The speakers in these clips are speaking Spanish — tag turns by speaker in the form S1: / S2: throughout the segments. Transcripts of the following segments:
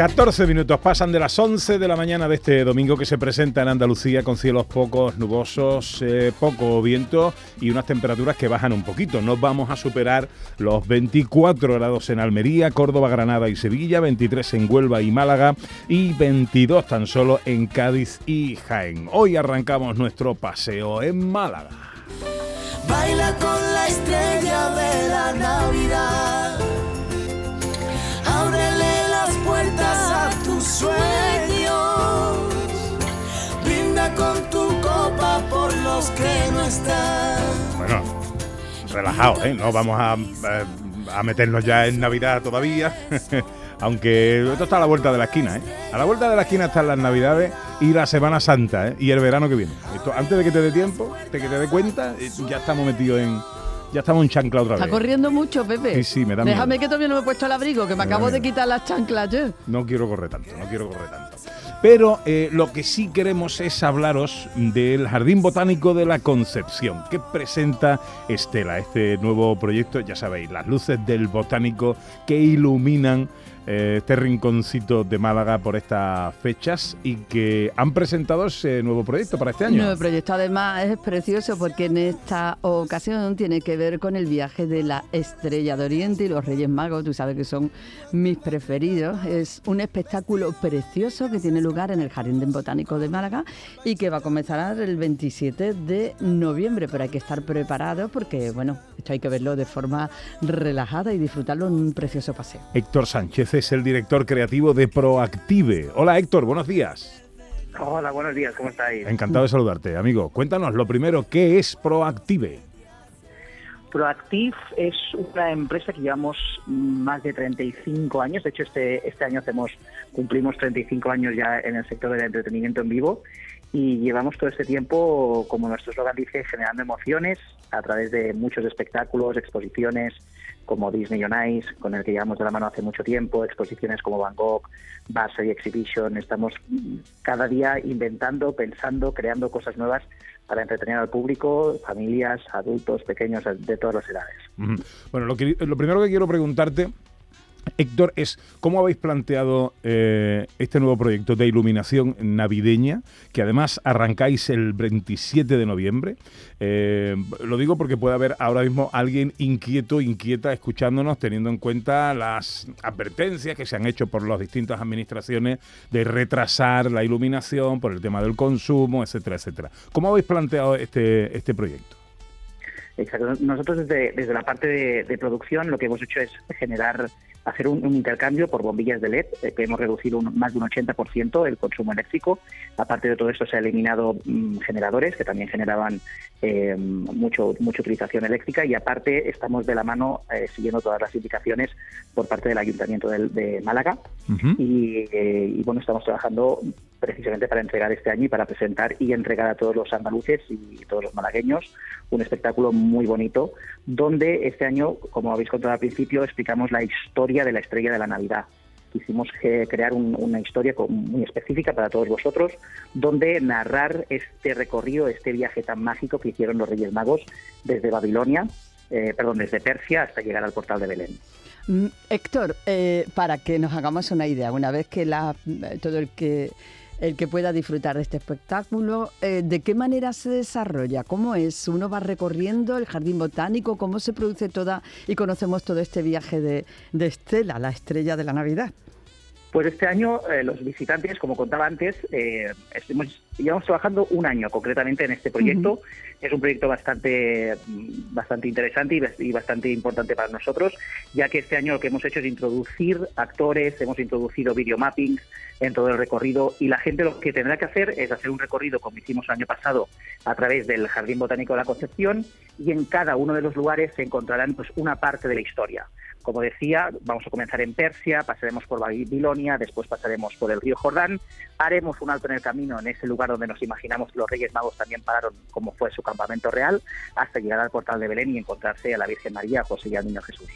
S1: 14 minutos pasan de las 11 de la mañana de este domingo que se presenta en Andalucía con cielos pocos nubosos, eh, poco viento y unas temperaturas que bajan un poquito. No vamos a superar los 24 grados en Almería, Córdoba, Granada y Sevilla, 23 en Huelva y Málaga y 22 tan solo en Cádiz y Jaén. Hoy arrancamos nuestro paseo en Málaga.
S2: Baila con la estrella de la Navidad. Que no están.
S1: Bueno, relajado, ¿eh? No vamos a, eh, a meternos ya en Navidad todavía. Aunque esto está a la vuelta de la esquina, ¿eh? A la vuelta de la esquina están las Navidades y la Semana Santa, ¿eh? Y el verano que viene. Esto, antes de que te dé tiempo, de que te dé cuenta, eh, ya estamos metidos en... Ya estamos en chancla otra vez.
S3: Está corriendo mucho, Pepe.
S1: Sí, sí, me da
S3: Déjame
S1: miedo.
S3: que todavía no me he puesto el abrigo, que me,
S1: Me
S3: acabo de quitar las chanclas yo.
S1: No quiero correr tanto, no quiero correr tanto. Pero eh, lo que sí queremos es hablaros del Jardín Botánico de la Concepción, que presenta Estela, este nuevo proyecto, ya sabéis, las luces del botánico que iluminan eh, este rinconcito de Málaga por estas fechas y que han presentado ese nuevo proyecto para este año.
S3: nuevo proyecto además es precioso porque en esta ocasión tiene que ver con el viaje de la Estrella de Oriente y los Reyes Magos, tú sabes que son mis preferidos. Es un espectáculo precioso que tiene lugar en el Jardín Botánico de Málaga y que va a comenzar el 27 de noviembre, pero hay que estar preparados porque, bueno, esto hay que verlo de forma relajada y disfrutarlo en un precioso paseo.
S1: Héctor Sánchez es el director creativo de Proactive. Hola Héctor, buenos días.
S4: Hola, buenos días, ¿cómo estáis?
S1: Encantado de saludarte, amigo. Cuéntanos lo primero, ¿qué es Proactive?
S4: Proactive es una empresa que llevamos más de 35 años. De hecho, este, este año hacemos, cumplimos 35 años ya en el sector del entretenimiento en vivo y llevamos todo este tiempo, como nuestro eslogan dice, generando emociones a través de muchos espectáculos, exposiciones como Disney on Ice, con el que llevamos de la mano hace mucho tiempo, exposiciones como Gogh, Basel Exhibition. Estamos cada día inventando, pensando, creando cosas nuevas para entretener al público, familias, adultos, pequeños, de todas las edades.
S1: Bueno, lo, que- lo primero que quiero preguntarte, Héctor, es cómo habéis planteado eh, este nuevo proyecto de iluminación navideña, que además arrancáis el 27 de noviembre. Eh, lo digo porque puede haber ahora mismo alguien inquieto, inquieta, escuchándonos, teniendo en cuenta las advertencias que se han hecho por las distintas administraciones de retrasar la iluminación por el tema del consumo, etcétera, etcétera. ¿Cómo habéis planteado este, este proyecto?
S4: Exacto. Nosotros desde, desde la parte de, de producción lo que hemos hecho es generar, hacer un, un intercambio por bombillas de LED, eh, que hemos reducido un- más de un 80% el consumo eléctrico. Aparte de todo esto se ha eliminado mm, generadores que también generaban eh, mucho, mucha utilización eléctrica. Y aparte estamos de la mano eh, siguiendo todas las indicaciones por parte del Ayuntamiento del- de Málaga. Y, eh, y, bueno, estamos trabajando precisamente para entregar este año y para presentar y entregar a todos los andaluces y todos los malagueños un espectáculo muy bonito donde este año, como habéis contado al principio, explicamos la historia de la estrella de la Navidad. Quisimos eh, crear un- una historia muy específica para todos vosotros, donde narrar este recorrido, este viaje tan mágico que hicieron los Reyes Magos desde Babilonia, eh, perdón, desde Persia hasta llegar al portal de Belén.
S3: Mm, Héctor, eh, para que nos hagamos una idea, una vez que la, todo el que el que pueda disfrutar de este espectáculo, eh, ¿de qué manera se desarrolla? ¿Cómo es? ¿Uno va recorriendo el jardín botánico? ¿Cómo se produce toda y conocemos todo este viaje de, de Estela, la estrella de la Navidad?
S4: Pues este año eh, los visitantes, como contaba antes, eh, estuvimos, llevamos trabajando un año concretamente en este proyecto. Es un proyecto bastante, mm, bastante interesante y, bas- y bastante importante para nosotros, ya que este año lo que hemos hecho es introducir actores, hemos introducido videomapping en todo el recorrido y la gente lo que tendrá que hacer es hacer un recorrido como hicimos el año pasado a través del Jardín Botánico de la Concepción y en cada uno de los lugares se encontrarán pues una parte de la historia. Como decía, vamos a comenzar en Persia, pasaremos por Babilonia, después pasaremos por el río Jordán, haremos un alto en el camino en ese lugar donde nos imaginamos que los Reyes Magos también pararon, como fue su campamento real, hasta llegar al portal de Belén y encontrarse a la Virgen María, José y al Niño Jesús.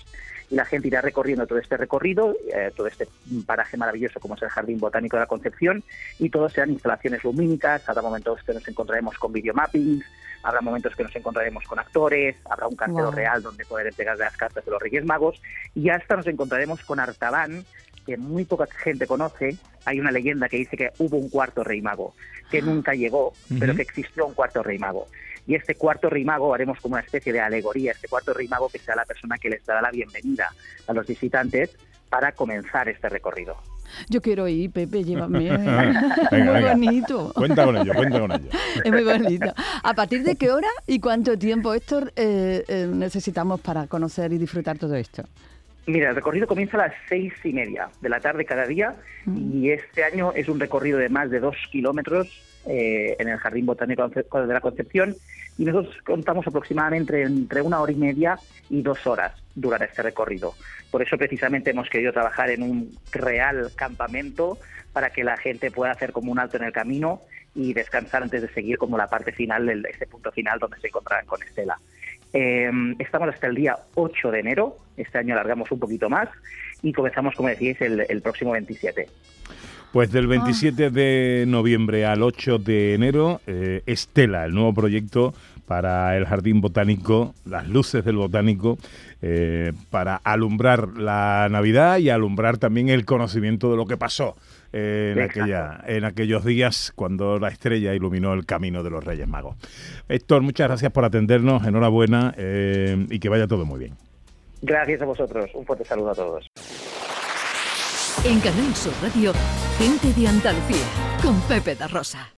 S4: y la gente irá recorriendo todo este recorrido, eh, todo este paraje maravilloso como es el Jardín Botánico de la Concepción y todos serán instalaciones lumínicas, habrá momentos que nos encontraremos con videomappings, habrá momentos que nos encontraremos con actores, habrá un cartero real donde poder entregar las cartas de los Reyes Magos y hasta nos encontraremos con Artaban, que muy poca gente conoce. Hay una leyenda que dice que hubo un cuarto rey mago, que ah. nunca llegó, pero que existió un cuarto rey mago. Y este cuarto rey mago haremos como una especie de alegoría, este cuarto rey mago que sea la persona que les dará la bienvenida a los visitantes para comenzar este recorrido.
S3: Yo quiero ir, Pepe, llévame. muy bonito.
S1: Cuenta con ello, cuenta con ello.
S3: Es muy bonito. ¿A partir de qué hora y cuánto tiempo, Héctor, eh, eh, necesitamos para conocer y disfrutar todo esto?
S4: Mira, el recorrido comienza a las seis y media de la tarde cada día mm. y este año es un recorrido de más de dos kilómetros eh, en el Jardín Botánico de la Concepción y nosotros contamos aproximadamente entre una hora y media y dos horas durante este recorrido. Por eso precisamente hemos querido trabajar en un real campamento para que la gente pueda hacer como un alto en el camino y descansar antes de seguir como la parte final, de este punto final donde se encontrarán con Estela. Em, estamos hasta el día 8 de enero, este año alargamos un poquito más y comenzamos, como decíais, el, próximo 27.
S1: Pues del 27 de noviembre al 8 de enero, eh, Estela, el nuevo proyecto para el Jardín Botánico, las luces del Botánico, eh, para alumbrar la Navidad y alumbrar también el conocimiento de lo que pasó en, aquella, en aquellos días cuando la estrella iluminó el camino de los Reyes Magos. Héctor, muchas gracias por atendernos, enhorabuena eh, y que vaya todo muy bien.
S4: Gracias a vosotros, un fuerte saludo a todos.
S5: En Canal Sur Radio, gente de Andalucía, con Pepe da Rosa.